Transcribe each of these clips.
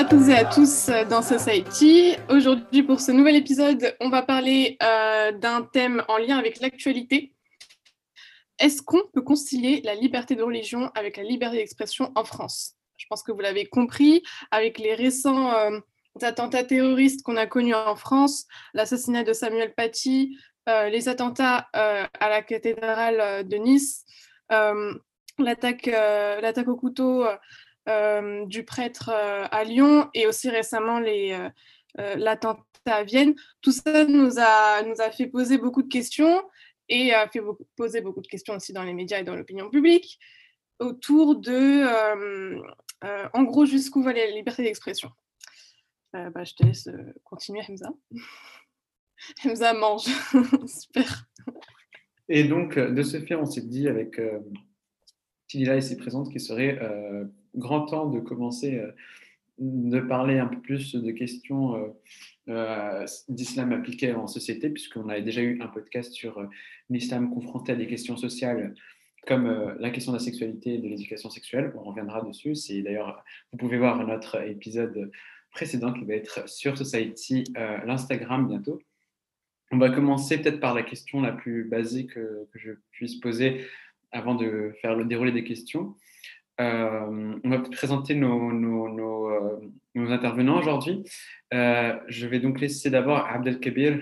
à toutes et à tous dans Society. Aujourd'hui, pour ce nouvel épisode, on va parler euh, d'un thème en lien avec l'actualité. Est-ce qu'on peut concilier la liberté de religion avec la liberté d'expression en France? Je pense que vous l'avez compris, avec les récents euh, attentats terroristes qu'on a connus en France, l'assassinat de Samuel Paty, euh, les attentats à la cathédrale de Nice, l'attaque au couteau du prêtre euh, à Lyon et aussi récemment euh, l'attentat à Vienne. Tout ça nous a, nous a fait poser beaucoup de questions et a fait poser beaucoup de questions aussi dans les médias et dans l'opinion publique autour de, en gros, jusqu'où va la liberté d'expression. bah, je te laisse continuer, Hamza. Hamza mange. Super. Et donc, de ce fait, on s'est dit avec euh, Tilila ici présente qu'il serait grand temps de commencer euh, de parler un peu plus de questions euh, euh, d'islam appliqué en société, puisqu'on avait déjà eu un podcast sur l'islam confronté à des questions sociales comme la question de la sexualité et de l'éducation sexuelle. On reviendra dessus. C'est d'ailleurs, vous pouvez voir notre épisode précédent qui va être sur Society, l'Instagram bientôt. On va commencer peut-être par la question la plus basique que je puisse poser avant de faire le déroulé des questions. Euh, on va présenter nos, euh, nos, intervenants aujourd'hui. Euh, je vais donc laisser d'abord Abdelkabir.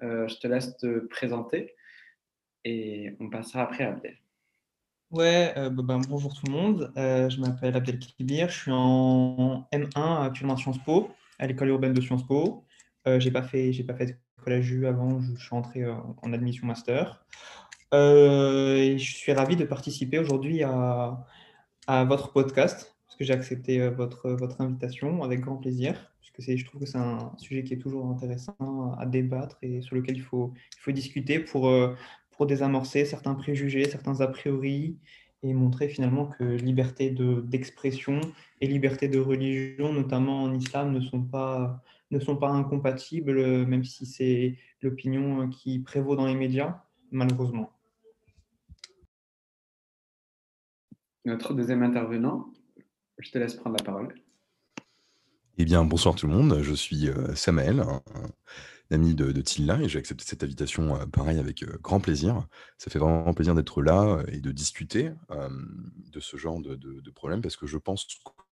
je te laisse te présenter et on passera après à Abdel. Ouais, bah, bah, bonjour tout le monde. je m'appelle Abdelkabir. Je suis en M1 actuellement à Sciences Po, à l'école urbaine de Sciences Po. j'ai pas fait, j'ai pas fait de collège U avant. Je, suis entré en admission master. et je suis ravi de participer aujourd'hui à à votre podcast, parce que j'ai accepté euh, votre, votre invitation avec grand plaisir, puisque je trouve que c'est un sujet qui est toujours intéressant à débattre et sur lequel il faut, il faut discuter pour, euh, pour désamorcer certains préjugés, certains a priori, et montrer finalement que liberté d'expression et liberté de religion, notamment en islam, ne sont pas, ne sont pas incompatibles, même si c'est l'opinion qui prévaut dans les médias, malheureusement. Notre deuxième intervenant. Je te laisse prendre la parole. Eh bien, bonsoir tout le monde. Je suis euh, Samael, un, ami de, Tilla, et j'ai accepté cette invitation, euh, pareil, avec euh, grand plaisir. Ça fait vraiment plaisir d'être là et de discuter de ce genre de, de, problème, parce que je pense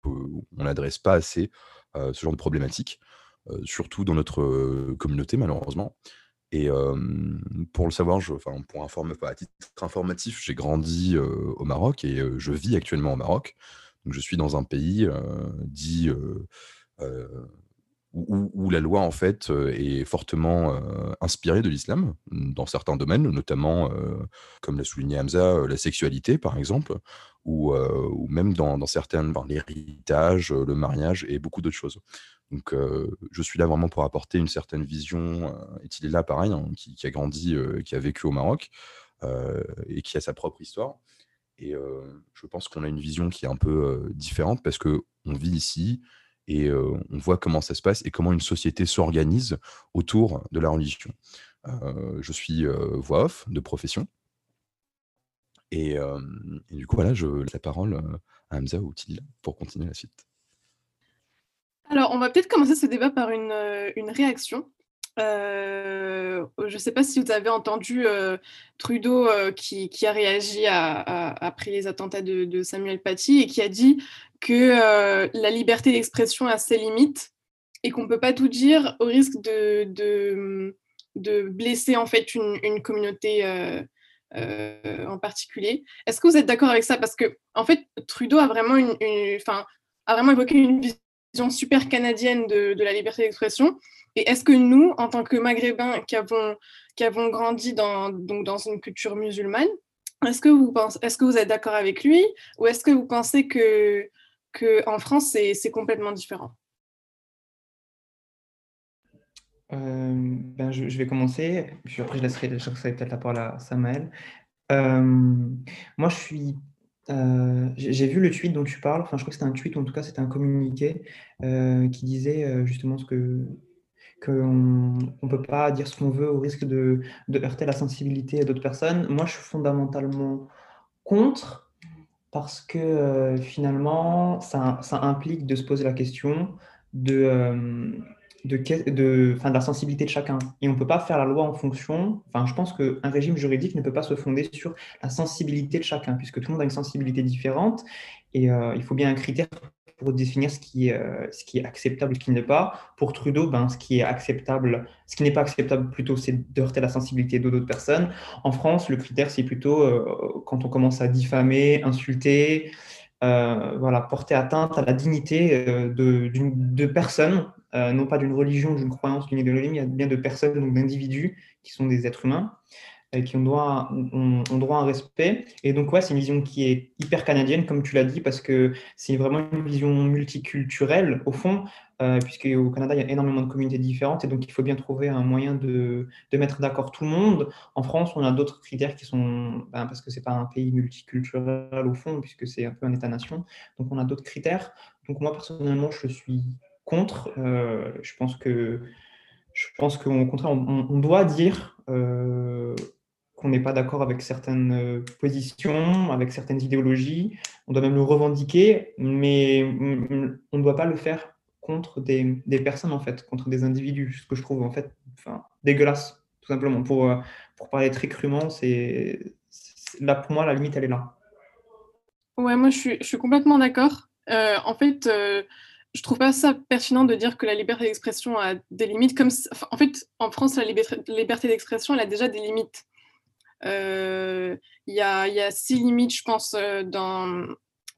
qu'on n'adresse pas assez ce genre de problématiques, surtout dans notre communauté, malheureusement. Et pour le savoir, enfin, pour informer, à titre informatif, j'ai grandi au Maroc et je vis actuellement au Maroc. Donc, je suis dans un pays dit où, la loi en fait est fortement inspirée de l'islam dans certains domaines, notamment, comme l'a souligné Hamza, la sexualité par exemple, ou, même dans, dans certaines, l'héritage, le mariage et beaucoup d'autres choses. Donc, je suis là vraiment pour apporter une certaine vision. et il est là, pareil, hein, qui, a grandi, qui a vécu au Maroc et qui a sa propre histoire. Et je pense qu'on a une vision qui est un peu différente parce qu'on vit ici et on voit comment ça se passe et comment une société s'organise autour de la religion. je suis voix off de profession. Et, du coup, voilà, je la parole à Hamza ou pour continuer la suite. Alors, on va peut-être commencer ce débat par une, euh, réaction. Euh, je ne sais pas si vous avez entendu euh, Trudeau qui, a réagi après les attentats de, Samuel Paty et qui a dit que la liberté d'expression a ses limites et qu'on ne peut pas tout dire au risque de, de, blesser en fait une, communauté en particulier. Est-ce que vous êtes d'accord avec ça? Parce que en fait, Trudeau a vraiment, une, a vraiment évoqué une vision super canadienne de, la liberté d'expression. Et est-ce que nous, en tant que Maghrébins qui avons, qui avons grandi dans, donc dans une culture musulmane, est-ce que est-ce que vous êtes d'accord avec lui? Ou est-ce que vous pensez que, que en France, c'est, complètement différent euh, ben je, vais commencer, puis après je laisserai, peut-être la parole à Samael. Euh, moi, je suis euh, j'ai vu le tweet dont tu parles, enfin je crois que c'était un tweet, en tout cas c'était un communiqué qui disait justement ce que qu'on ne peut pas dire ce qu'on veut au risque de heurter la sensibilité d'autres personnes. Moi, je suis fondamentalement contre parce que finalement, ça, implique de se poser la question de, de, de, de, la sensibilité de chacun. Et on ne peut pas faire la loi en fonction. Enfin, je pense qu'un régime juridique ne peut pas se fonder sur la sensibilité de chacun, puisque tout le monde a une sensibilité différente. Et il faut bien un critère pour définir ce qui, est, euh, ce qui est acceptable et ce qui n'est pas. Pour Trudeau, ben, ce qui est acceptable, ce qui n'est pas acceptable plutôt, c'est de heurter la sensibilité d'autres personnes. En France, le critère, c'est plutôt euh, quand on commence à diffamer, insulter, euh, voilà, porter atteinte à la dignité de, de personnes, non pas d'une religion, d'une croyance, d'une idéologie, mais bien de personnes, donc d'individus qui sont des êtres humains qui ont droit, ont, à un respect. Et donc, ouais, c'est une vision qui est hyper canadienne, comme tu l'as dit, parce que c'est vraiment une vision multiculturelle, au fond, euh, puisqu'au Canada, il y a énormément de communautés différentes, et donc il faut bien trouver un moyen de, de mettre d'accord tout le monde. En France, on a d'autres critères qui sont, ben, parce que c'est pas un pays multiculturel, au fond, puisque c'est un peu un État-nation, donc on a d'autres critères. Donc moi, personnellement, je suis contre. Euh, je pense que je pense qu'au contraire, on, doit dire euh, qu'on n'est pas d'accord avec certaines euh, positions, avec certaines idéologies. On doit même le revendiquer, mais on ne doit pas le faire contre des, personnes, en fait, contre des individus, ce que je trouve en fait dégueulasse, tout simplement. Pour, euh, pour parler très crûment, c'est là pour moi, la limite, elle est là. Ouais, moi, je suis, je suis complètement d'accord. Euh, en fait, je trouve pas ça pertinent de dire que la liberté d'expression a des limites. Comme, en fait, en France, la liberté d'expression, elle a déjà des limites. Euh, il y, a, six limites, je pense, euh,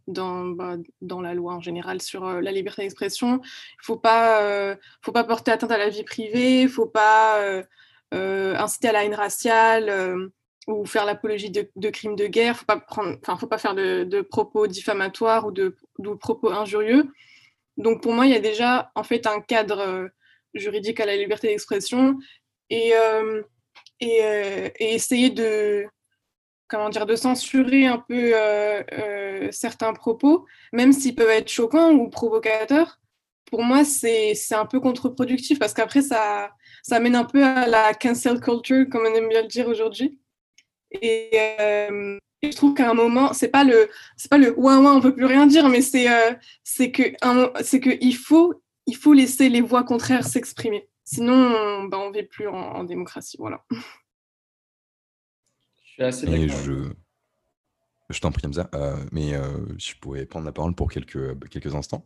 bah, dans la loi en général sur euh, la liberté d'expression. Il ne faut, pas, porter atteinte à la vie privée, il ne faut pas inciter à la haine raciale ou faire l'apologie de, crimes de guerre, il ne faut pas faire de, de, propos diffamatoires ou de, de, propos injurieux. Donc pour moi, il y a déjà en fait un cadre juridique à la liberté d'expression et euh, et, essayer de, comment dire, de censurer un peu euh, euh, certains propos, même s'ils peuvent être choquants ou provocateurs, pour moi, c'est un peu contre-productif parce qu'après, ça, ça mène un peu à la cancel culture, comme on aime bien le dire aujourd'hui. Et, je trouve qu'à un moment, c'est pas le, c'est pas le ouin ouin, on peut plus rien dire, mais c'est, c'est que, c'est que il faut, il faut laisser les voix contraires s'exprimer. Sinon, ben, on ne vit plus en, démocratie. Voilà. Je suis assez d'accord. Je... je t'en prie, Hamza, euh, mais euh, je pourrais prendre la parole pour quelques, quelques instants.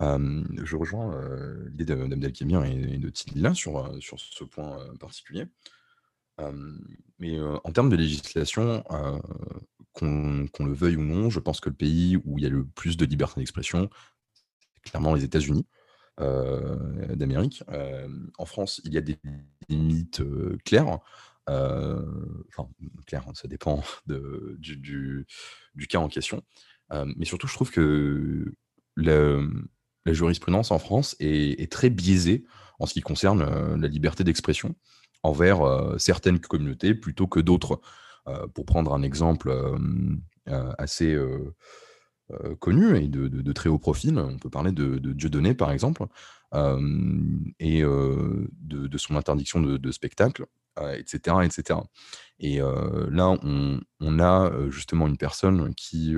Euh, je rejoins l'idée d'Abdelkemir et, de Tidila sur, sur ce point particulier. mais en termes de législation, qu'on le veuille ou non, je pense que le pays où il y a le plus de liberté d'expression, c'est clairement les États-Unis. Euh, d'Amérique. Euh, en France, il y a des limites euh, claires. enfin, claires, ça dépend du, cas en question. mais surtout, je trouve que la, jurisprudence en France est, très biaisée en ce qui concerne la liberté d'expression envers certaines communautés plutôt que d'autres. pour prendre un exemple assez euh, et de, très haut profil. On peut parler de, de Dieudonné, par exemple, euh, et euh, de, son interdiction de, spectacle, etc., etc. Et là, on, a justement une personne qui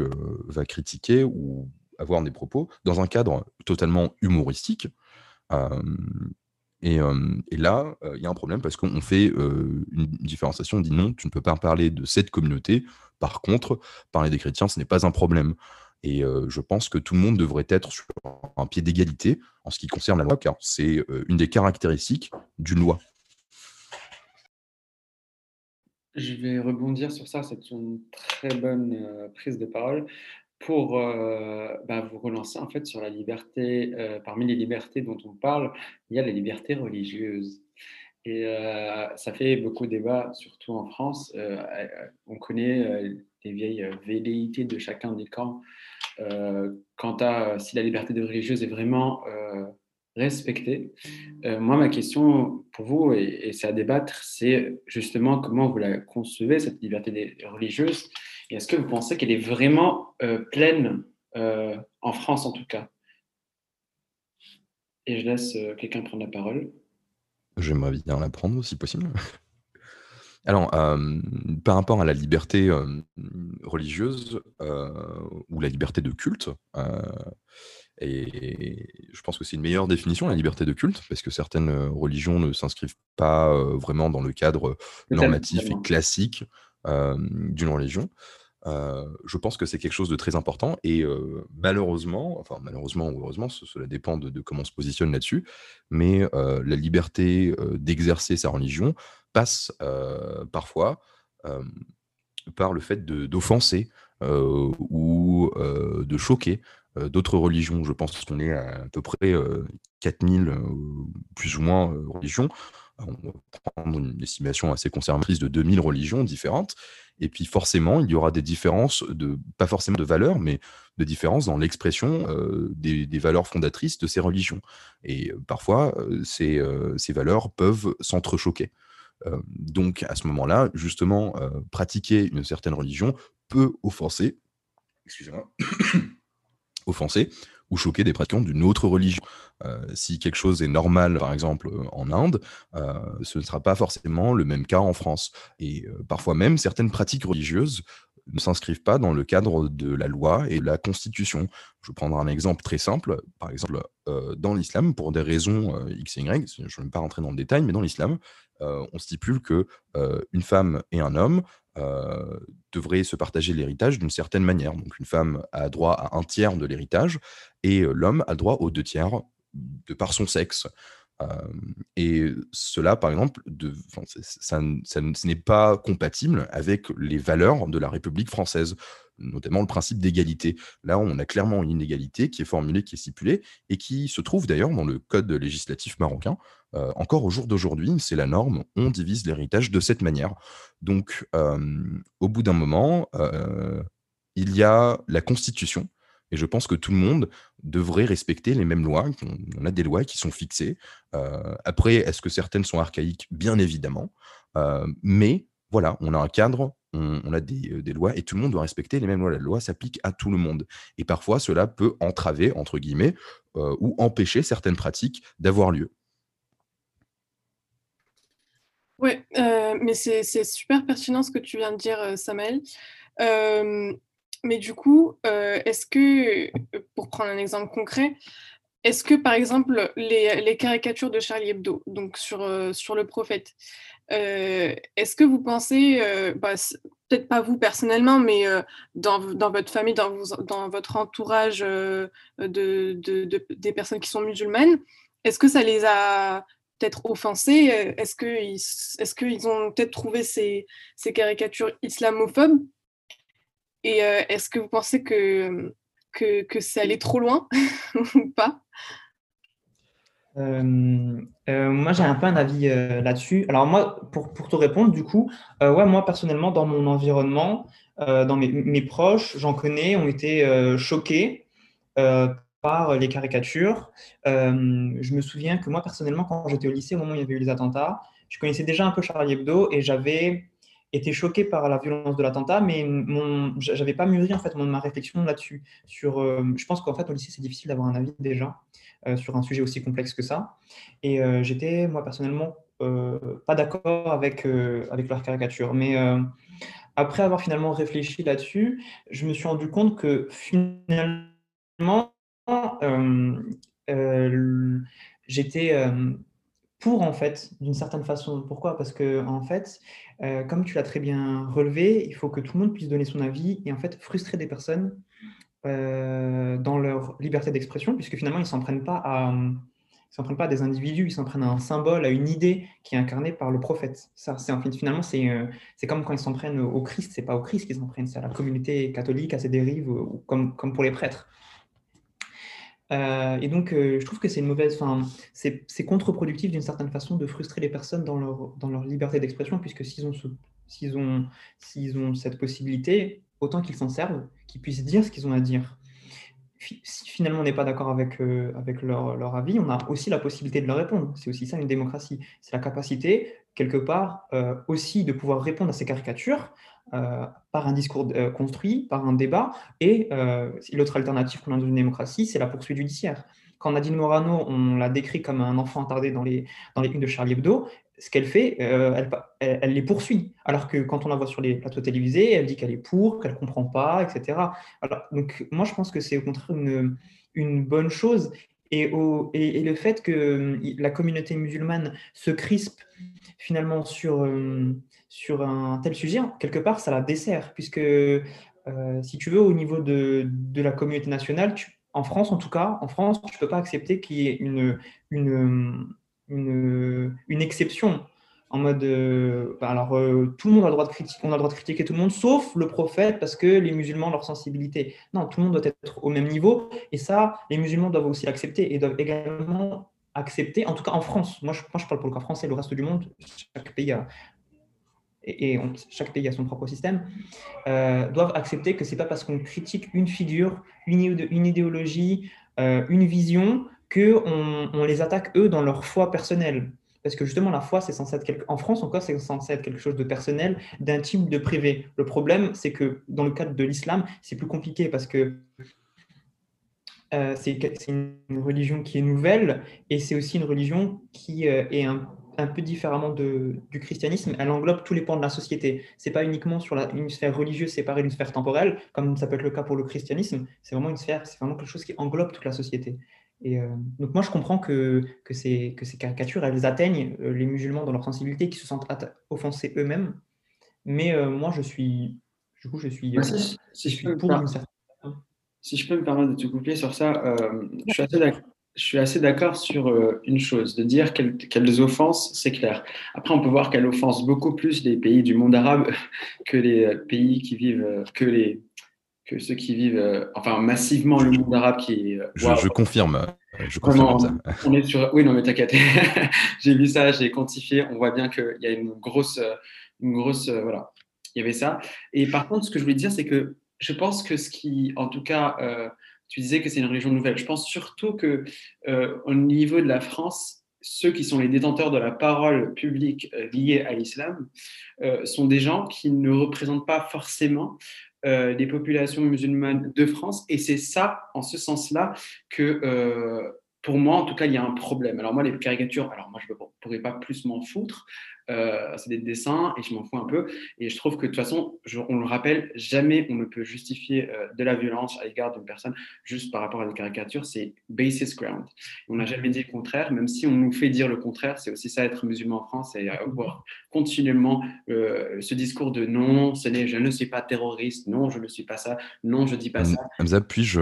va critiquer ou avoir des propos dans un cadre totalement humoristique. Et, là, il y a un problème parce qu'on fait une différenciation, on dit non, tu ne peux pas parler de cette communauté. Par contre, parler des chrétiens, ce n'est pas un problème. Et je pense que tout le monde devrait être sur un pied d'égalité en ce qui concerne la loi, car c'est une des caractéristiques d'une loi. Je vais rebondir sur ça, c'est une très bonne prise de parole pour bah, vous relancer en fait sur la liberté. parmi les libertés dont on parle, il y a la liberté religieuse. Et ça fait beaucoup de débats, surtout en France. on connaît les vieilles velléités de chacun des camps euh, quant à si la liberté de religieuse est vraiment euh, respectée. Euh, moi, ma question pour vous, et, c'est à débattre, c'est justement comment vous la concevez, cette liberté religieuse, et est-ce que vous pensez qu'elle est vraiment pleine en France en tout cas? Et je laisse quelqu'un prendre la parole. J'aimerais bien la prendre si possible. Alors, par rapport à la liberté religieuse ou la liberté de culte, et je pense que c'est une meilleure définition, la liberté de culte, parce que certaines religions ne s'inscrivent pas vraiment dans le cadre normatif et classique d'une religion. Je pense que c'est quelque chose de très important et malheureusement, enfin malheureusement ou heureusement, cela dépend de, comment on se positionne là-dessus, mais la liberté d'exercer sa religion passe parfois par le fait d'offenser ou de choquer d'autres religions. Je pense qu'on est à, à peu près 4000 plus ou moins religions. On va prendre une estimation assez conservatrice de 2000 religions différentes. Et puis forcément, il y aura des différences, de, pas forcément de valeurs, mais de différences dans l'expression des, des, valeurs fondatrices de ces religions. Et parfois, ces, ces valeurs peuvent s'entrechoquer donc à ce moment-là, justement, pratiquer une certaine religion peut offenser, excusez-moi, offenser ou choquer des pratiquants d'une autre religion. si quelque chose est normal, par exemple, en Inde, ce ne sera pas forcément le même cas en France. Et parfois même, certaines pratiques religieuses ne s'inscrivent pas dans le cadre de la loi et de la constitution. Je vais prendre un exemple très simple. Par exemple, dans l'islam, pour des raisons X et Y, je ne vais pas rentrer dans le détail, mais dans l'islam, on stipule que une femme et un homme devraient se partager l'héritage d'une certaine manière. Donc une femme a droit à un tiers de l'héritage et l'homme a droit aux deux tiers de par son sexe. et cela, par exemple, ce n'est pas compatible avec les valeurs de la République française notamment le principe d'égalité. Là, on a clairement une inégalité qui est formulée, qui est stipulée, et qui se trouve d'ailleurs dans le code législatif marocain. Euh, encore au jour d'aujourd'hui, c'est la norme, on divise l'héritage de cette manière. Donc, euh, au bout d'un moment, euh, il y a la Constitution, et je pense que tout le monde devrait respecter les mêmes lois. On a des lois qui sont fixées. après, est-ce que certaines sont archaïques? Bien évidemment. mais voilà, on a un cadre on, a des, lois et tout le monde doit respecter les mêmes lois. La loi s'applique à tout le monde. Et parfois, cela peut entraver, entre guillemets, ou empêcher certaines pratiques d'avoir lieu. Oui, mais c'est super pertinent ce que tu viens de dire, Samuel. mais du coup, est-ce que, pour prendre un exemple concret, est-ce que, par exemple, les, caricatures de Charlie Hebdo, donc sur, sur le prophète, est-ce que vous pensez, bah, peut-être pas vous personnellement, mais dans, dans, votre famille, dans, votre entourage de, de, des personnes qui sont musulmanes, est-ce que ça les a peut-être offensés Est-ce qu'ils est ont peut-être trouvé ces, caricatures islamophobes? Et est-ce que vous pensez que, que, que c'est allé trop loin ou pas? Euh, euh, moi, j'ai un peu un avis euh, là-dessus. Alors moi, pour, pour, te répondre, du coup, ouais, moi personnellement, dans mon environnement, dans mes, mes proches, j'en connais, ont été choqués par les caricatures. je me souviens que moi personnellement, quand j'étais au lycée, au moment où il y avait eu les attentats, je connaissais déjà un peu Charlie Hebdo et j'avais été choqué par la violence de l'attentat, mais mon, j'avais pas mûri en fait ma réflexion là-dessus. Sur, je pense qu'en fait au lycée c'est difficile d'avoir un avis déjà. Euh, sur un sujet aussi complexe que ça. Et euh, j'étais, moi, personnellement, euh, pas d'accord avec, avec leur caricature. Mais après avoir finalement réfléchi là-dessus, je me suis rendu compte que finalement, j'étais pour en fait, d'une certaine façon. Pourquoi? Parce que en fait, comme tu l'as très bien relevé, il faut que tout le monde puisse donner son avis et en fait frustrer des personnes euh, dans leur liberté d'expression, puisque finalement, ils ne s'en prennent pas à prennent pas à des individus, ils s'en prennent à un symbole, à une idée qui est incarnée par le prophète. Ça, c'est finalement, c'est euh, comme quand ils s'en prennent au Christ, c'est pas au Christ qu'ils s'en prennent, c'est à la communauté catholique, à ses dérives, ou comme, comme pour les prêtres. Euh, et donc, je trouve que c'est une mauvaise, enfin, c'est contre-productif d'une certaine façon de frustrer les personnes dans leur, dans leur liberté d'expression, puisque s'ils ont, s'ils ont, ont cette possibilité, autant qu'ils s'en servent, qu'ils puissent dire ce qu'ils ont à dire. Si finalement on n'est pas d'accord avec, euh, avec leur, leur, avis, on a aussi la possibilité de leur répondre. C'est aussi ça une démocratie. C'est la capacité, quelque part, euh, aussi de pouvoir répondre à ces caricatures euh, par un discours construit, par un débat. Et l'autre alternative qu'on a dans une démocratie, c'est la poursuite judiciaire. Quand Nadine Morano, on l'a décrit comme un enfant attardé dans les, dans les de Charlie Hebdo, ce qu'elle fait, elle, les poursuit. Alors que quand on la voit sur les plateaux télévisés, elle dit qu'elle est pour, qu'elle ne comprend pas, etc. Alors, donc, moi, je pense que c'est au contraire une, une bonne chose. Et, le fait que la communauté musulmane se crispe finalement sur, sur un tel sujet, quelque part, ça la dessert, puisque si tu veux, au niveau de, de la communauté nationale, en France en tout cas, en France, tu ne peux pas accepter qu'il y ait une, une, une, une exception en mode euh, bah, alors euh, tout le monde a le droit de critiquer on a le droit de critiquer tout le monde sauf le prophète parce que les musulmans leur sensibilité. Non tout le monde doit être au même niveau et ça les musulmans doivent aussi l'accepter et doivent également accepter en tout cas en France. Moi je, moi, je parle pour le cas français le reste du monde chaque pays a et, chaque pays a son propre système, euh, doivent accepter que c'est pas parce qu'on critique une figure, une, idéologie, une vision, qu'on on les attaque eux dans leur foi personnelle. Parce que justement, la foi, c'est censé être quelque... en France encore, c'est censé être quelque chose de personnel, d'intime, de privé. Le problème, c'est que dans le cadre de l'islam, c'est plus compliqué parce que euh, c'est une religion qui est nouvelle et c'est aussi une religion qui euh, est un, un, peu différemment de, du christianisme. Elle englobe tous les pans de la société. C'est pas uniquement sur la, une sphère religieuse séparée d'une sphère temporelle, comme ça peut être le cas pour le christianisme. C'est vraiment une sphère, c'est vraiment quelque chose qui englobe toute la société. Et euh, donc moi, je comprends que, que, ces, que ces caricatures, elles atteignent euh, les musulmans dans leur sensibilité, qui se sentent offensés eux-mêmes. Mais euh, moi, je suis, du coup, je suis, si, si, je peux pour une certaine... Si je peux me permettre de te couper sur ça, je suis assez d'accord. Je suis assez d'accord sur une chose, de dire qu'elles offensent, c'est clair. Après, on peut voir qu'elles offensent beaucoup plus les pays du monde arabe que les pays qui vivent, que les, que ceux qui vivent, euh, enfin massivement le monde arabe qui est. Euh, je, confirme, euh, je confirme ça. On est sur. Oui, non, mais t'inquiète. j'ai vu ça, j'ai quantifié. On voit bien qu'il y a une grosse, une grosse, voilà, il y avait ça. Et par contre, ce que je voulais dire, c'est que je pense que ce qui, en tout cas, tu disais que c'est une religion nouvelle. Je pense surtout que au niveau de la France, ceux qui sont les détenteurs de la parole publique liée à l'islam sont des gens qui ne représentent pas forcément euh, des populations musulmanes de France. Et c'est ça, en ce sens-là, que euh, pour moi, en tout cas, il y a un problème. Alors moi, les caricatures, alors moi, je ne pourrais pas plus m'en foutre. Euh, c'est des dessins et je m'en fous un peu. Et je trouve que de toute façon, on le rappelle, jamais on ne peut justifier euh, de la violence à l'égard d'une personne juste par rapport à des caricatures. C'est basis ground. On n'a jamais dit le contraire, même si on nous fait dire le contraire. C'est aussi ça être musulman en France et avoir continuellement euh, ce discours de non, ce n'est, je ne suis pas terroriste, non, je ne suis pas ça, non, je dis pas ça. Hamza, puis-je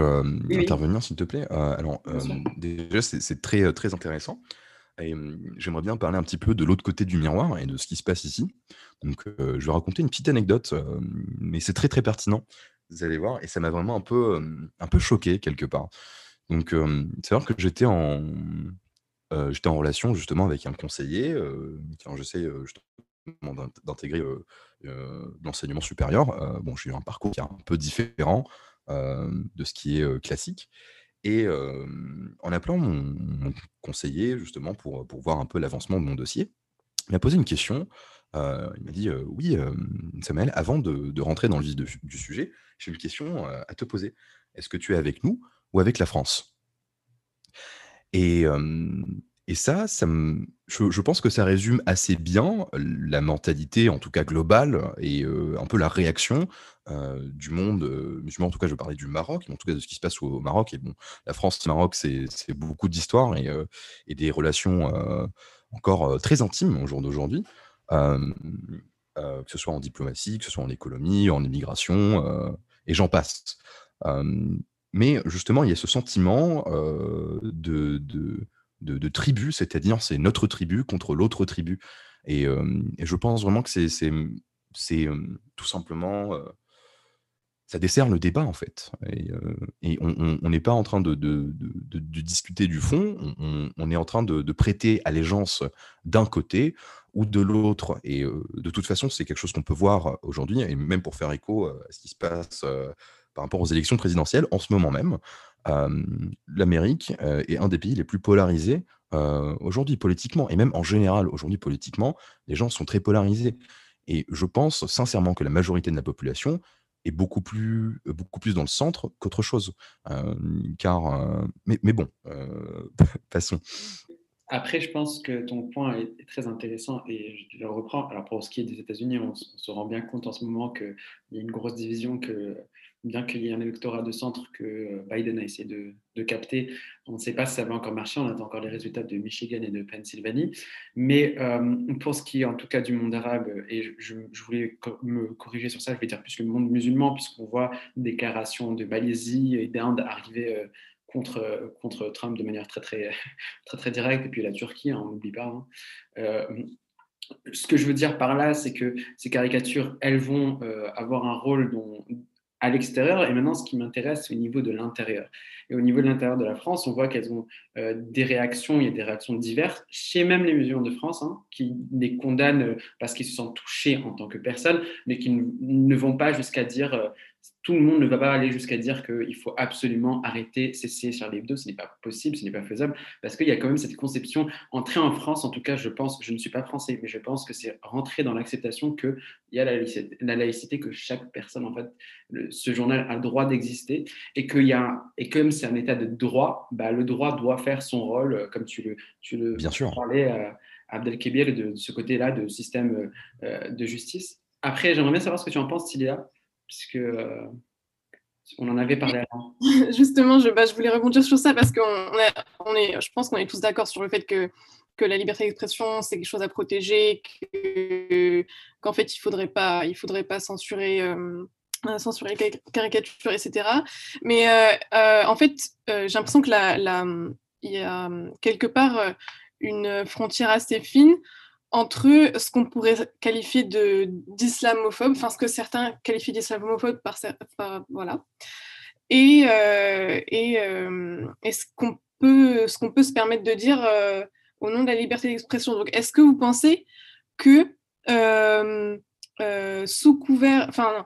intervenir s'il te plaît? Alors, déjà, c'est très, très intéressant. Et j'aimerais bien parler un petit peu de l'autre côté du miroir et de ce qui se passe ici. Donc, je vais raconter une petite anecdote, mais c'est très très pertinent. Vous allez voir, et ça m'a vraiment un peu, un peu choqué quelque part. Donc, c'est vrai que j'étais en, j'étais en relation justement avec un conseiller, quand j'essaie justement d'intégrer l'enseignement supérieur. bon, j'ai eu un parcours qui est un peu différent de ce qui est classique. Et en appelant mon, conseiller, justement, pour, pour voir un peu l'avancement de mon dossier, il m'a posé une question. il m'a dit Oui, Samuel, avant de, rentrer dans le vif du sujet, j'ai une question à te poser. Est-ce que tu es avec nous ou avec la France? Et et ça, je, pense que ça résume assez bien la mentalité, en tout cas globale, et un peu la réaction du monde musulman. En tout cas, je parlais du Maroc, en tout cas de ce qui se passe au, Maroc. Et bon, la France et le Maroc, c'est beaucoup d'histoire et, des relations encore très intimes au jour d'aujourd'hui, que ce soit en diplomatie, que ce soit en économie, en immigration, et j'en passe. mais justement, il y a ce sentiment de de, tribu, c'est-à-dire c'est notre tribu contre l'autre tribu. Et, je pense vraiment que c'est tout simplement ça dessert le débat en fait. Et, on n'est pas en train de, discuter du fond, on, est en train de, prêter allégeance d'un côté ou de l'autre. Et de toute façon, c'est quelque chose qu'on peut voir aujourd'hui, et même pour faire écho à ce qui se passe par rapport aux élections présidentielles en ce moment même l'Amérique est un des pays les plus polarisés aujourd'hui politiquement, et même en général aujourd'hui politiquement, les gens sont très polarisés. Et je pense sincèrement que la majorité de la population est beaucoup plus, beaucoup plus dans le centre qu'autre chose. car, mais, bon, passons. après, je pense que ton point est, très intéressant et je le reprends. Alors, pour ce qui est des États-Unis, on, se rend bien compte en ce moment qu'il y a une grosse division, que bien qu'il y ait un électorat de centre que euh, Biden a essayé de, capter, on ne sait pas si ça va encore marcher. On attend encore les résultats de Michigan et de Pennsylvanie. Mais euh, pour ce qui est en tout cas du monde arabe, et je, voulais me corriger sur ça, je vais dire plus le monde musulman, puisqu'on voit des déclarations de Malaisie et d'Inde arriver. Euh, contre, contre Trump de manière très, très, très, très directe, et puis la Turquie, hein, on n'oublie pas. Hein. Ce que je veux dire par là, c'est que ces caricatures, elles vont avoir un rôle dont, à l'extérieur. Et maintenant, ce qui m'intéresse, c'est au niveau de l'intérieur. Et au niveau de l'intérieur de la France, on voit qu'elles ont euh, des réactions, il y a des réactions diverses, chez même les musulmans de France, hein, qui les condamnent parce qu'ils se sentent touchés en tant que personnes, mais qui ne vont pas jusqu'à dire tout le monde ne va pas aller jusqu'à dire qu'il faut absolument arrêter, cesser Charlie Hebdo. Ce n'est pas possible, ce n'est pas faisable, parce qu'il y a quand même cette conception, entrée en France, en tout cas, je pense, je ne suis pas français, mais je pense que c'est rentrer dans l'acceptation qu'il y a la laïcité, la laïcité, que chaque personne, en fait, ce journal a le droit d'exister, et, qu'il y a, et comme c'est un état de droit, bah, le droit doit faire son rôle, euh, comme tu le, tu le Bien sûr. parlais à Abdelkébir, de, de ce côté-là de système euh, de justice. Après, j'aimerais bien savoir ce que tu en penses, Tilia puisque euh, on en avait parlé avant. Justement, je, bah, je, voulais rebondir sur ça parce qu'on je pense qu'on est tous d'accord sur le fait que, la liberté d'expression, c'est quelque chose à protéger, qu'en fait, il ne faudrait, pas, censurer. Euh, censurer les caricatures, etc. Mais euh, en fait, j'ai l'impression que il y a quelque part une frontière assez fine entre ce qu'on pourrait qualifier de d'islamophobe, enfin ce que certains qualifient d'islamophobe par, voilà, et, euh, euh, ce qu'on peut se permettre de dire euh, au nom de la liberté d'expression. Donc, est-ce que vous pensez que sous couvert, enfin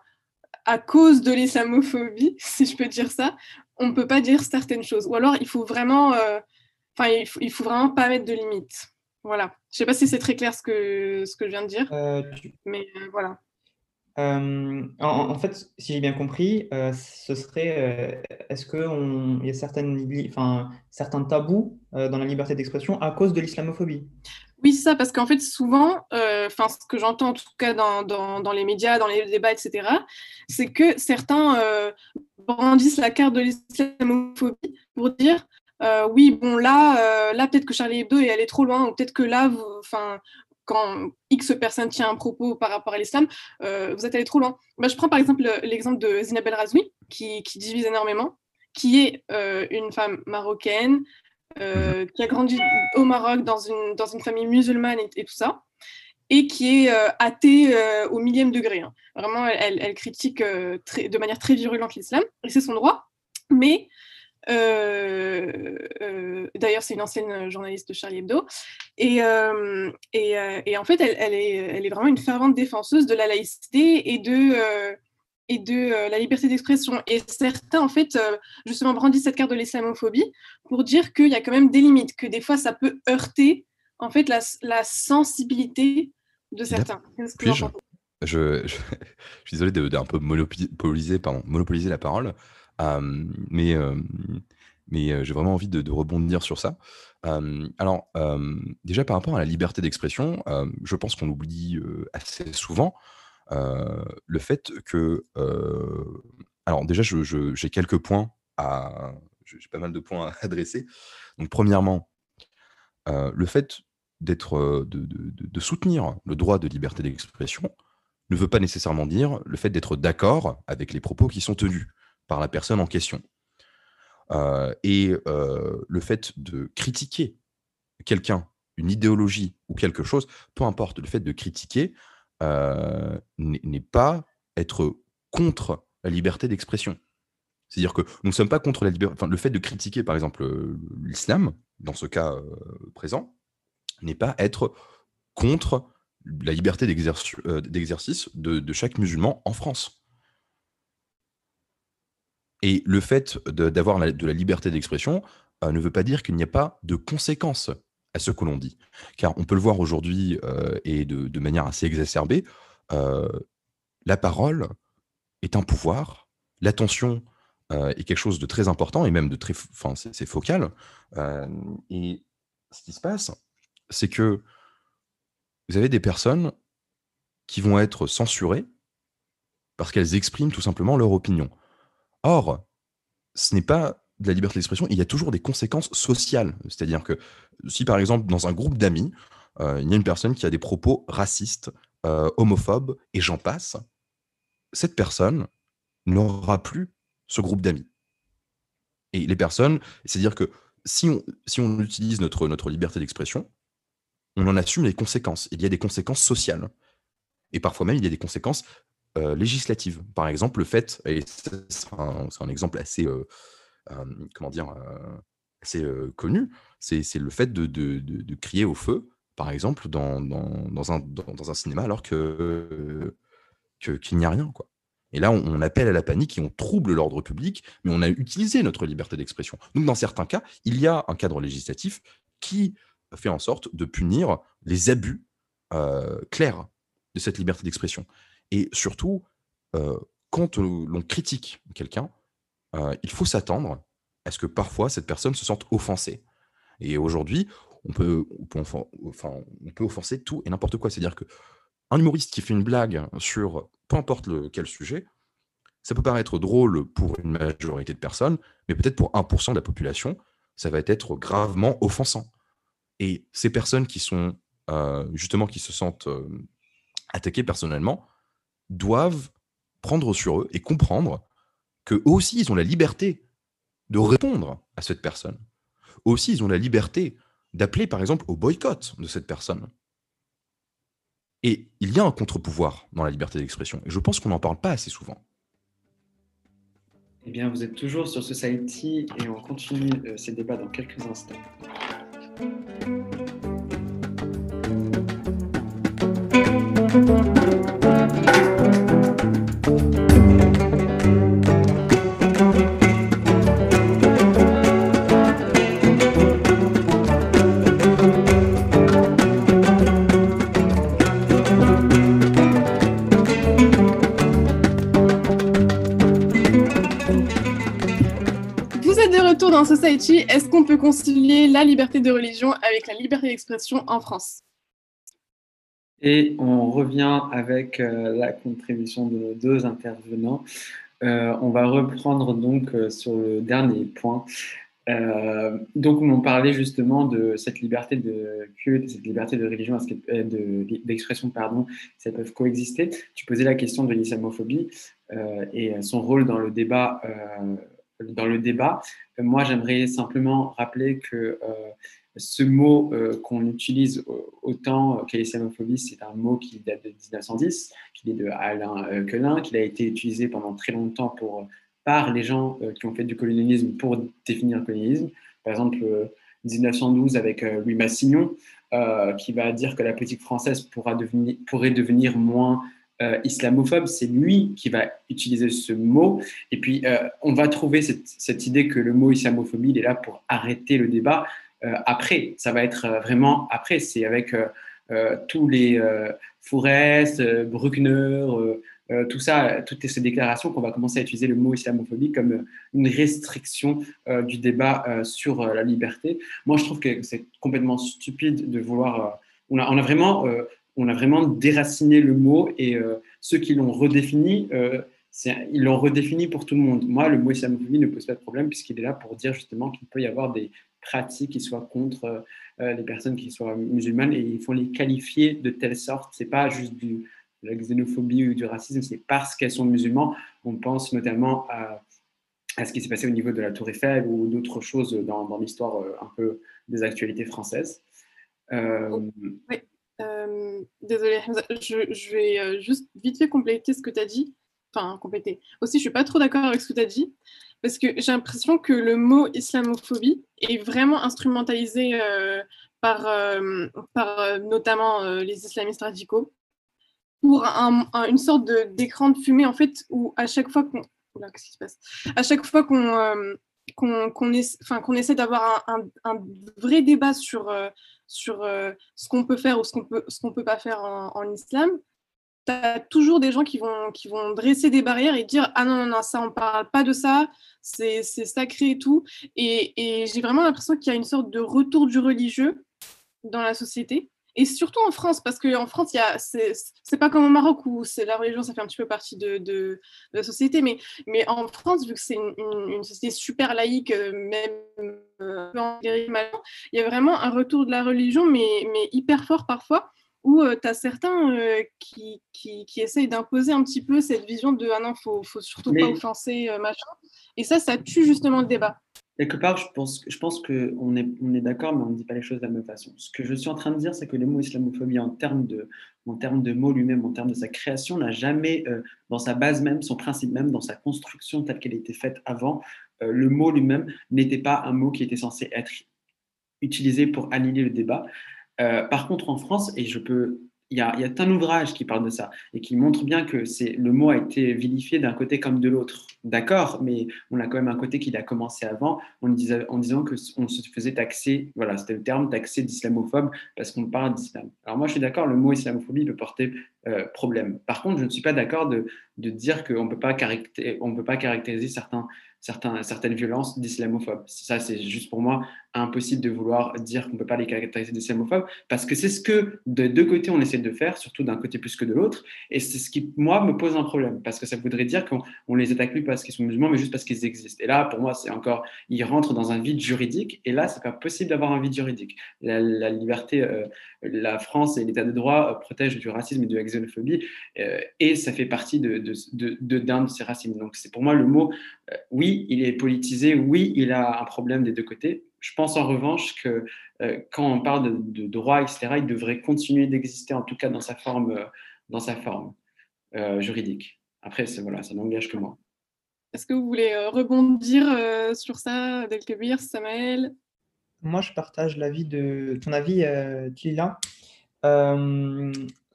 à cause de l'islamophobie, si je peux dire ça, on ne peut pas dire certaines choses, ou alors il faut vraiment, enfin faut vraiment pas mettre de limites? Voilà. Je ne sais pas si c'est très clair ce que, ce que je viens de dire, euh, mais euh, voilà. Euh, en, fait, si j'ai bien compris, ce serait est-ce qu'il y a certaines, enfin, certains tabous dans la liberté d'expression à cause de l'islamophobie? Oui, c'est ça, parce qu'en fait, souvent, enfin, ce que j'entends en tout cas dans, dans, dans, les médias, dans les débats, etc., c'est que certains brandissent la carte de l'islamophobie pour dire euh, oui, bon, là, euh, là peut-être que Charlie Hebdo est allé trop loin, ou peut-être que là, enfin, quand X personne tient un propos par rapport à l'islam, euh, vous êtes allé trop loin. Bah, je prends par exemple l'exemple de Zinab El Razoui, qui, divise énormément, qui est une femme marocaine, qui a grandi au Maroc dans une, dans une famille musulmane et, tout ça, et qui est athée au millième degré. Hein. Vraiment, elle, elle critique très, de manière très virulente l'islam, et c'est son droit, mais d'ailleurs, c'est une ancienne journaliste de Charlie Hebdo. Et, euh, et, en fait, elle, est, elle, est, vraiment une fervente défenseuse de la laïcité et de, et de la liberté d'expression. Et certains, en fait, justement, brandissent cette carte de l'islamophobie pour dire qu'il y a quand même des limites, que des fois, ça peut heurter, en fait, la, la sensibilité de certains. je, je, je, suis désolé d'un peu monopoliser, pardon, monopoliser la parole mais mais j'ai vraiment envie de, rebondir sur ça. alors, déjà par rapport à la liberté d'expression, je pense qu'on oublie assez souvent le fait que. alors, déjà, j'ai quelques points à. J'ai pas mal de points à adresser. Donc, premièrement, le fait d'être, de, soutenir le droit de liberté d'expression ne veut pas nécessairement dire le fait d'être d'accord avec les propos qui sont tenus par la personne en question. Euh, et euh, le fait de critiquer quelqu'un, une idéologie ou quelque chose, peu importe, le fait de critiquer euh, n'est pas être contre la liberté d'expression. C'est-à-dire que nous ne sommes pas contre la liberté. Enfin, le fait de critiquer, par exemple, l'islam, dans ce cas présent, n'est pas être contre la liberté d'exercice de, chaque musulman en France. Et le fait d'avoir de la liberté d'expression euh, ne veut pas dire qu'il n'y a pas de conséquences à ce que l'on dit. Car on peut le voir aujourd'hui euh, et de, manière assez exacerbée, euh, la parole est un pouvoir, l'attention est quelque chose de très important et même de très, enfin c'est focal. et ce qui se passe, c'est que vous avez des personnes qui vont être censurées parce qu'elles expriment tout simplement leur opinion. Or, ce n'est pas de la liberté d'expression, il y a toujours des conséquences sociales. C'est-à-dire que si par exemple dans un groupe d'amis, euh, il y a une personne qui a des propos racistes, euh, homophobes, et j'en passe, cette personne n'aura plus ce groupe d'amis. Et les personnes, c'est-à-dire que si on, si on utilise notre, notre liberté d'expression, on en assume les conséquences. Il y a des conséquences sociales. Et parfois même, il y a des conséquences euh, législatives. Par exemple, le fait, et c'est un, exemple assez, euh, euh, comment dire, connu, c'est le fait de, de, de, crier au feu, par exemple, dans, dans, dans un, dans, un, cinéma alors que qu'il n'y a rien. Quoi. Et là, on, appelle à la panique et on trouble l'ordre public, mais on a utilisé notre liberté d'expression. Donc, dans certains cas, il y a un cadre législatif qui fait en sorte de punir les abus clairs de cette liberté d'expression. Et surtout, euh, quand l'on critique quelqu'un, euh, il faut s'attendre à ce que parfois cette personne se sente offensée. Et aujourd'hui, on peut, on peut, offenser tout et n'importe quoi. C'est-à-dire que un humoriste qui fait une blague sur peu importe quel sujet, ça peut paraître drôle pour une majorité de personnes, mais peut-être pour 1% de la population, ça va être gravement offensant. Et ces personnes qui sont euh, justement qui se sentent attaquées personnellement doivent prendre sur eux et comprendre que eux aussi ils ont la liberté de répondre à cette personne. Aussi ils ont la liberté d'appeler par exemple au boycott de cette personne. Et il y a un contre-pouvoir dans la liberté d'expression. Et je pense qu'on n'en parle pas assez souvent. Eh bien, vous êtes toujours sur Society et on continue euh, ces débats dans quelques instants. Society, est-ce qu'on peut concilier la liberté de religion avec la liberté d'expression en France? Et on revient avec euh, la contribution de nos deux intervenants. Euh, on va reprendre donc euh, sur le dernier point. donc, on parlait justement de cette liberté de culte, cette liberté de religion, d'expression, pardon, si elles peuvent coexister? Tu posais la question de l'islamophobie et son rôle dans le débat dans le débat. Euh, moi, j'aimerais simplement rappeler que euh, ce mot euh, qu'on utilise autant qu'est l'islamophobie, c'est un mot qui date de 1910, qui est de Alain Quenin, qui a été utilisé pendant très longtemps pour, par les gens qui ont fait du colonialisme pour définir le colonialisme. Par exemple, 1912 avec Louis Massignon, qui va dire que la politique française pourra devenir, pourrait devenir moins euh, islamophobe, c'est lui qui va utiliser ce mot. Et puis, euh, on va trouver cette, idée que le mot islamophobie, il est là pour arrêter le débat. Euh, après, ça va être vraiment après, c'est avec tous les Forest, Bruckner, tout ça, toutes ces déclarations qu'on va commencer à utiliser le mot islamophobie comme une restriction du débat sur la liberté. Moi, je trouve que c'est complètement stupide de vouloir... on, a, on a vraiment on a vraiment déraciné le mot et euh, ceux qui l'ont redéfini, euh, ils l'ont redéfini pour tout le monde. Moi, le mot islamophobie ne pose pas de problème puisqu'il est là pour dire justement qu'il peut y avoir des pratiques qui soient contre euh, les personnes qui soient musulmanes et il faut les qualifier de telle sorte. C'est pas juste de la xénophobie ou du racisme, c'est parce qu'elles sont musulmanes. On pense notamment à, ce qui s'est passé au niveau de la Tour Eiffel ou d'autres choses dans, l'histoire un peu des actualités françaises. oui. Euh, désolée, je, vais euh, juste vite fait compléter ce que tu as dit. Enfin, compléter. Aussi, je suis pas trop d'accord avec ce que tu as dit, parce que j'ai l'impression que le mot islamophobie est vraiment instrumentalisé euh, par, par notamment les islamistes radicaux pour une sorte d'écran de, fumée, en fait, où à chaque fois qu'on. Qu'est-ce qui se passe? À chaque fois qu'on qu'on essaie d'avoir un, vrai débat sur, sur euh, ce qu'on peut faire ou ce qu'on peut, peut pas faire en, islam, tu as toujours des gens qui vont, qui vont dresser des barrières et dire Ah non, non, non, ça, on parle pas de ça, c'est sacré et tout. Et, et j'ai vraiment l'impression qu'il y a une sorte de retour du religieux dans la société. Et surtout en France, parce qu'en France, c'est pas comme au Maroc où la religion, ça fait un petit peu partie de, de, la société, mais, mais en France, vu que c'est une, une, société super laïque, euh, même euh, il y a vraiment un retour de la religion, mais, mais hyper fort parfois où euh, tu as certains euh, qui, qui, qui, essayent d'imposer un petit peu cette vision de ah non, faut, faut surtout pas offenser, euh, machin. Et ça, ça tue justement le débat. Quelque part, je pense, je pense qu'on est, on est d'accord, mais on ne dit pas les choses de la même façon. Ce que je suis en train de dire, c'est que le mot islamophobie, en termes de, en termes de mots lui-même, en termes de sa création, n'a jamais, dans sa base même, son principe même, dans sa construction telle qu'elle était faite avant, le mot lui-même n'était pas un mot qui était censé être utilisé pour aligner le débat. Euh, par contre, en France, et je peux, il y a, un ouvrage qui parle de ça et qui montre bien que le mot a été vilifié d'un côté comme de l'autre. D'accord, mais on a quand même un côté qui a commencé avant en, disant, que on se faisait taxer, voilà, c'était le terme taxer d'islamophobe parce qu'on parle d'islam. Alors moi, je suis d'accord, le mot islamophobie peut porter euh, problème. Par contre, je ne suis pas d'accord de, dire qu'on ne peut pas caractériser certains certaines violences d'islamophobes. Ça, c'est juste pour moi impossible de vouloir dire qu'on ne peut pas les caractériser d'islamophobes, parce que c'est ce que de deux côtés on essaie de faire, surtout d'un côté plus que de l'autre, et c'est ce qui, moi, me pose un problème, parce que ça voudrait dire qu'on les attaque plus parce qu'ils sont musulmans, mais juste parce qu'ils existent. Et là, pour moi, c'est encore, ils rentrent dans un vide juridique, et là, c'est pas possible d'avoir un vide juridique. La, liberté, euh, la France et l'État de droit euh, protègent du racisme et de la xénophobie, euh, et ça fait partie de, de, de, de, ces racines. Donc, c'est pour moi le mot, oui, il est politisé, oui, il a un problème des deux côtés. Je pense en revanche que euh, quand on parle de, droit, etc., il devrait continuer d'exister, en tout cas dans sa forme, euh, dans sa forme euh, juridique. Après, voilà, ça n'engage que moi. Est-ce que vous voulez rebondir sur ça, Delkebir, Samael? Moi, je partage l'avis de ton avis, Tila,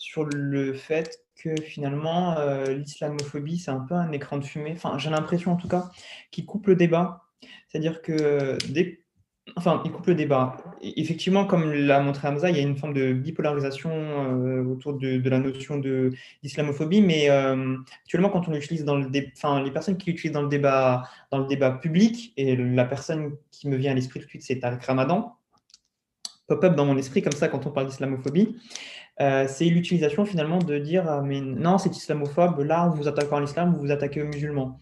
sur le fait que finalement, euh, l'islamophobie, c'est un peu un écran de fumée. Enfin, j'ai l'impression en tout cas qu'il coupe le débat. C'est-à-dire que dès Enfin, il coupe le débat. Effectivement, comme l'a montré Hamza, il y a une forme de bipolarisation euh, autour de, la notion d'islamophobie, mais euh, actuellement, quand on l'utilise dans le enfin, les personnes qui l'utilisent dans le débat, dans le débat public, et la personne qui me vient à l'esprit tout de suite, c'est Tariq Ramadan, pop-up dans mon esprit comme ça quand on parle d'islamophobie. Euh, c'est l'utilisation finalement de dire ah, mais non, c'est islamophobe, là, vous attaquez l'islam, vous vous attaquez aux musulmans.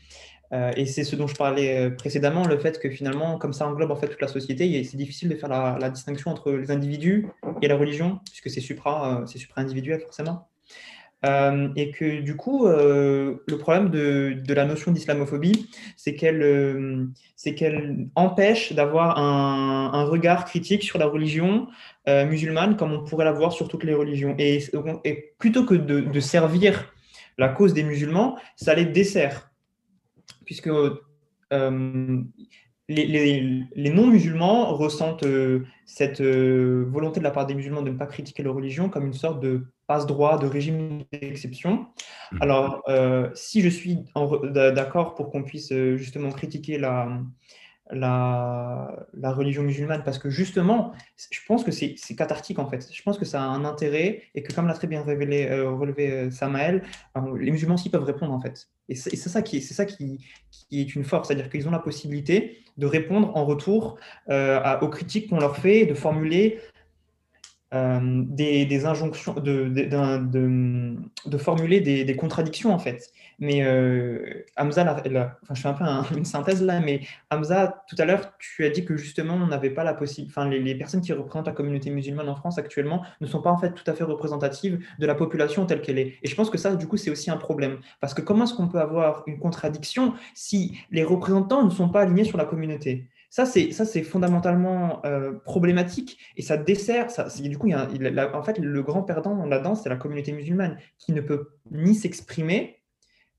Euh, et c'est ce dont je parlais euh, précédemment, le fait que finalement, comme ça englobe en fait toute la société, c'est difficile de faire la, distinction entre les individus et la religion, puisque c'est supra, c'est supra-individuel forcément. Et que du coup, le problème de, la notion d'islamophobie, c'est qu'elle c'est qu'elle empêche d'avoir un, regard critique sur la religion euh, musulmane comme on pourrait l'avoir sur toutes les religions. Et, plutôt que de, servir la cause des musulmans, ça les dessert. Puisque euh, les, non-musulmans ressentent euh, cette volonté de la part des musulmans de ne pas critiquer leur religion comme une sorte de passe-droit, de régime d'exception. Mmh. Alors, si je suis d'accord pour qu'on puisse justement critiquer la, la, la, religion musulmane parce que justement, je pense que c'est cathartique en fait. Je pense que ça a un intérêt et que comme l'a très bien révélé, euh, relevé euh, Samael, euh, les musulmans aussi peuvent répondre en fait. Et c'est ça, qui, ça qui, qui, est une force, c'est-à-dire qu'ils ont la possibilité de répondre en retour aux critiques qu'on leur fait, de formuler des, des, injonctions, de, de, de formuler des, contradictions en fait. Mais euh, Hamza, enfin, je fais un peu une synthèse là, mais Hamza, tout à l'heure, tu as dit que justement, on n'avait pas la possibilité, enfin, les, personnes qui représentent la communauté musulmane en France actuellement ne sont pas en fait tout à fait représentatives de la population telle qu'elle est. Et je pense que ça, du coup, c'est aussi un problème. Parce que comment est-ce qu'on peut avoir une contradiction si les représentants ne sont pas alignés sur la communauté? Ça, c'est, ça, c'est fondamentalement euh, problématique et ça dessert. Du coup, en fait, le grand perdant là-dedans, c'est la communauté musulmane qui ne peut ni s'exprimer,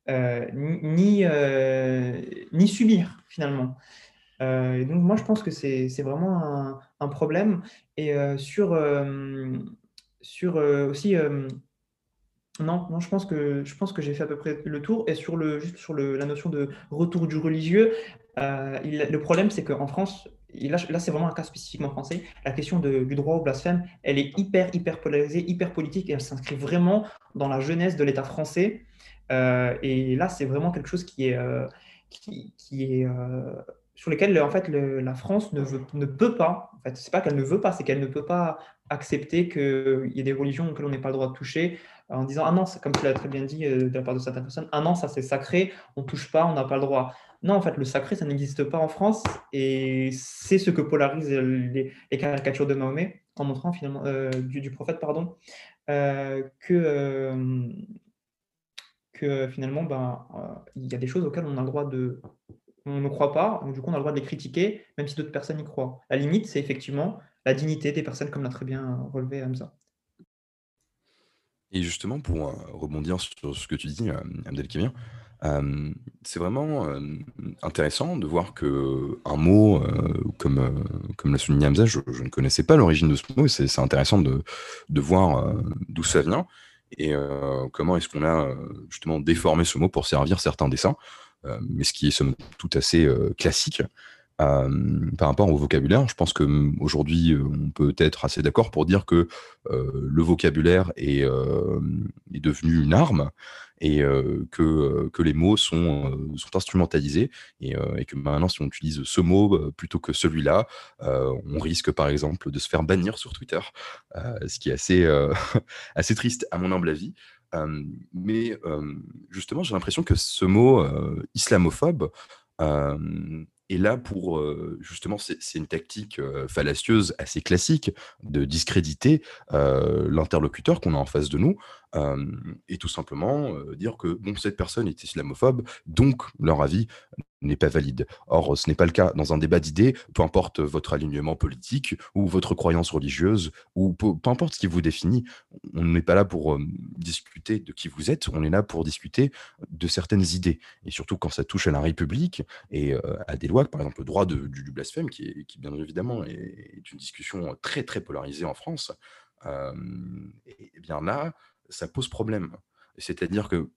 euh, ni, euh, ni subir finalement. Et donc moi je pense que c'est vraiment un, un, problème. Et sur, sur aussi... Non, non, je pense que je pense que j'ai fait à peu près le tour. Et sur le juste sur le, la notion de retour du religieux, il, le problème c'est qu'en France, là, c'est vraiment un cas spécifiquement français, la question du droit au blasphème, elle est hyper, hyper polarisée, hyper politique, et elle s'inscrit vraiment dans la jeunesse de l'État français. Euh, et là, c'est vraiment quelque chose qui est, euh, sur lequel en fait, la France ne, veut, ne peut pas, en fait, c'est pas qu'elle ne veut pas, c'est qu'elle ne peut pas accepter qu'il y ait des religions auxquelles on n'ait pas le droit de toucher, en disant Ah non, comme tu l'as très bien dit de la part de certaines personnes, Ah non, ça c'est sacré, on ne touche pas, on n'a pas le droit. Non, en fait, le sacré, ça n'existe pas en France et c'est ce que polarise les, caricatures de Mahomet en montrant finalement, euh, du, prophète, pardon, euh, que, euh, que finalement, ben, il y a des choses auxquelles on a le droit de. On ne croit pas, donc du coup, on a le droit de les critiquer, même si d'autres personnes y croient. La limite, c'est effectivement la dignité des personnes, comme l'a très bien relevé Hamza. Et justement, pour rebondir sur ce que tu dis, Abdelkimir, c'est vraiment intéressant de voir que un mot, comme, comme l'a souligné Hamza, je, ne connaissais pas l'origine de ce mot, c'est intéressant de, de voir d'où ça vient et comment est-ce qu'on a justement déformé ce mot pour servir certains dessins, mais ce qui est somme tout assez classique. Par rapport au vocabulaire, je pense qu'aujourd'hui, on peut être assez d'accord pour dire que le vocabulaire est, est devenu une arme et que, que les mots sont, sont instrumentalisés et, que maintenant, si on utilise ce mot plutôt que celui-là, on risque par exemple de se faire bannir sur Twitter, ce qui est assez, assez triste à mon humble avis. mais justement, j'ai l'impression que ce mot islamophobe et là, pour justement, c'est une tactique fallacieuse assez classique de discréditer l'interlocuteur qu'on a en face de nous et tout simplement dire que bon, cette personne est islamophobe, donc leur avis n'est pas valide. Or, ce n'est pas le cas. Dans un débat d'idées, peu importe votre alignement politique ou votre croyance religieuse, ou peu, importe ce qui vous définit, on n'est pas là pour discuter de qui vous êtes, on est là pour discuter de certaines idées. Et surtout quand ça touche à la République et à des lois, par exemple le droit de, du, blasphème, qui, qui bien évidemment est, une discussion très très polarisée en France, et, et bien là, ça pose problème. C'est-à-dire que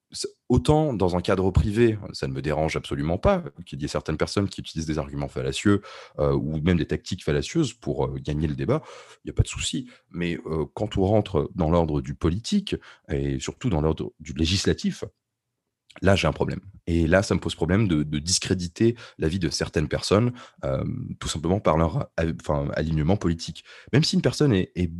autant dans un cadre privé, ça ne me dérange absolument pas qu'il y ait certaines personnes qui utilisent des arguments fallacieux euh, ou même des tactiques fallacieuses pour euh, gagner le débat, il n'y a pas de souci. Mais euh, quand on rentre dans l'ordre du politique et surtout dans l'ordre du législatif, là j'ai un problème. Et là, ça me pose problème de, discréditer la vie de certaines personnes tout simplement par leur alignement politique. Même si une personne est, est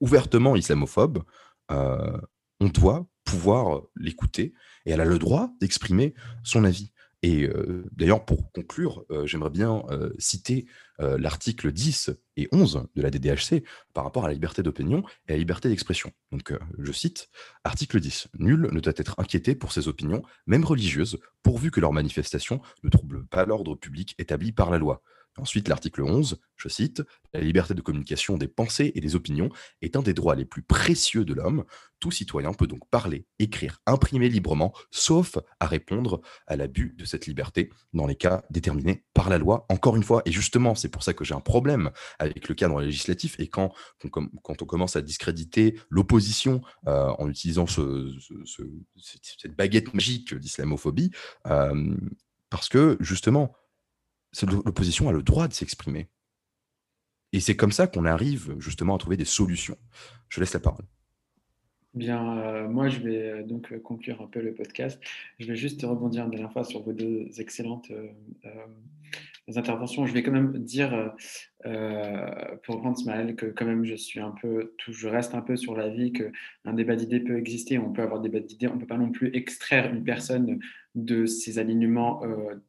ouvertement islamophobe, on doit pouvoir l'écouter et elle a le droit d'exprimer son avis. Et d'ailleurs, pour conclure, j'aimerais bien citer l'article 10 et 11 de la DDHC par rapport à la liberté d'opinion et à la liberté d'expression. Donc, je cite, article 10, Nul ne doit être inquiété pour ses opinions, même religieuses, pourvu que leurs manifestations ne troublent pas l'ordre public établi par la loi. Ensuite, l'article 11, je cite, La liberté de communication des pensées et des opinions est un des droits les plus précieux de l'homme. Tout citoyen peut donc parler, écrire, imprimer librement, sauf à répondre à l'abus de cette liberté dans les cas déterminés par la loi. Encore une fois, et justement, c'est pour ça que j'ai un problème avec le cadre législatif et quand, on commence à discréditer l'opposition euh, en utilisant ce, cette baguette magique d'islamophobie, euh, parce que justement, l'opposition a le droit de s'exprimer. Et c'est comme ça qu'on arrive justement à trouver des solutions. Je laisse la parole. Bien, euh, moi je vais euh, donc euh, conclure un peu le podcast. Je vais juste rebondir une dernière fois sur vos deux excellentes interventions. Je vais quand même dire, pour reprendre Smaël, que quand même je suis un peu, je reste un peu sur l'avis qu'un débat d'idées peut exister. On peut avoir des débat d'idées, on ne peut pas non plus extraire une personne de ses alignements,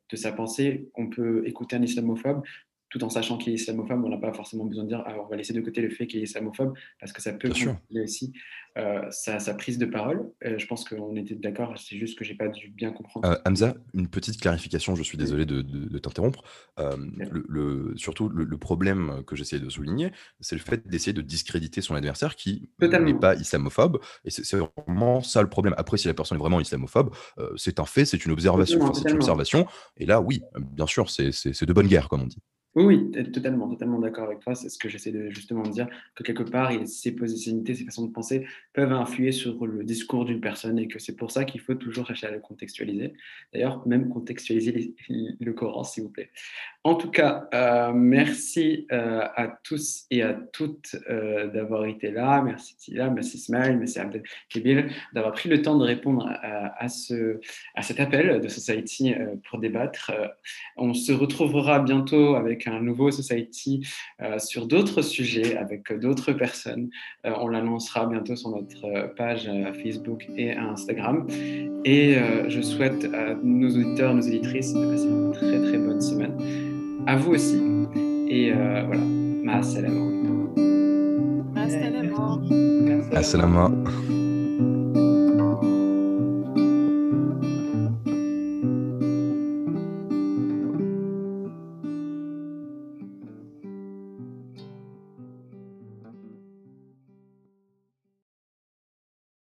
de sa pensée. On peut écouter un islamophobe, tout en sachant qu'il est islamophobe, on n'a pas forcément besoin de dire ah, on va laisser de côté le fait qu'il est islamophobe, parce que ça peut contrôler aussi euh, sa, prise de parole. Euh, je pense qu'on était d'accord, c'est juste que j'ai pas dû bien comprendre. Euh, Hamza, une petite clarification, je suis désolé de, t'interrompre. le, surtout, le, problème que j'essayais de souligner, c'est le fait d'essayer de discréditer son adversaire qui n'est pas islamophobe. Et c'est vraiment ça le problème. Après, si la personne est vraiment islamophobe, c'est un fait, c'est une observation. c'est une observation. Et là, oui, bien sûr, c'est de bonne guerre, comme on dit. Oui, oui, totalement, totalement d'accord avec toi. C'est ce que j'essaie de justement de dire, que quelque part, ses positionnalités, ses façons de penser peuvent influer sur le discours d'une personne et que c'est pour ça qu'il faut toujours chercher à le contextualiser. D'ailleurs, même contextualiser le Coran, s'il vous plaît. En tout cas, euh, merci euh, à tous et à toutes euh, d'avoir été là. Merci Tila, merci Smile, merci Abdel Kebil d'avoir pris le temps de répondre à, ce, à cet appel de Society pour débattre. on se retrouvera bientôt avec un nouveau Society sur d'autres sujets, avec d'autres personnes. on l'annoncera bientôt sur notre page Facebook et Instagram. Et je souhaite à nos auditeurs, nos auditrices de passer une très très bonne semaine à vous aussi. Et euh, voilà, ma salam. Ma salam.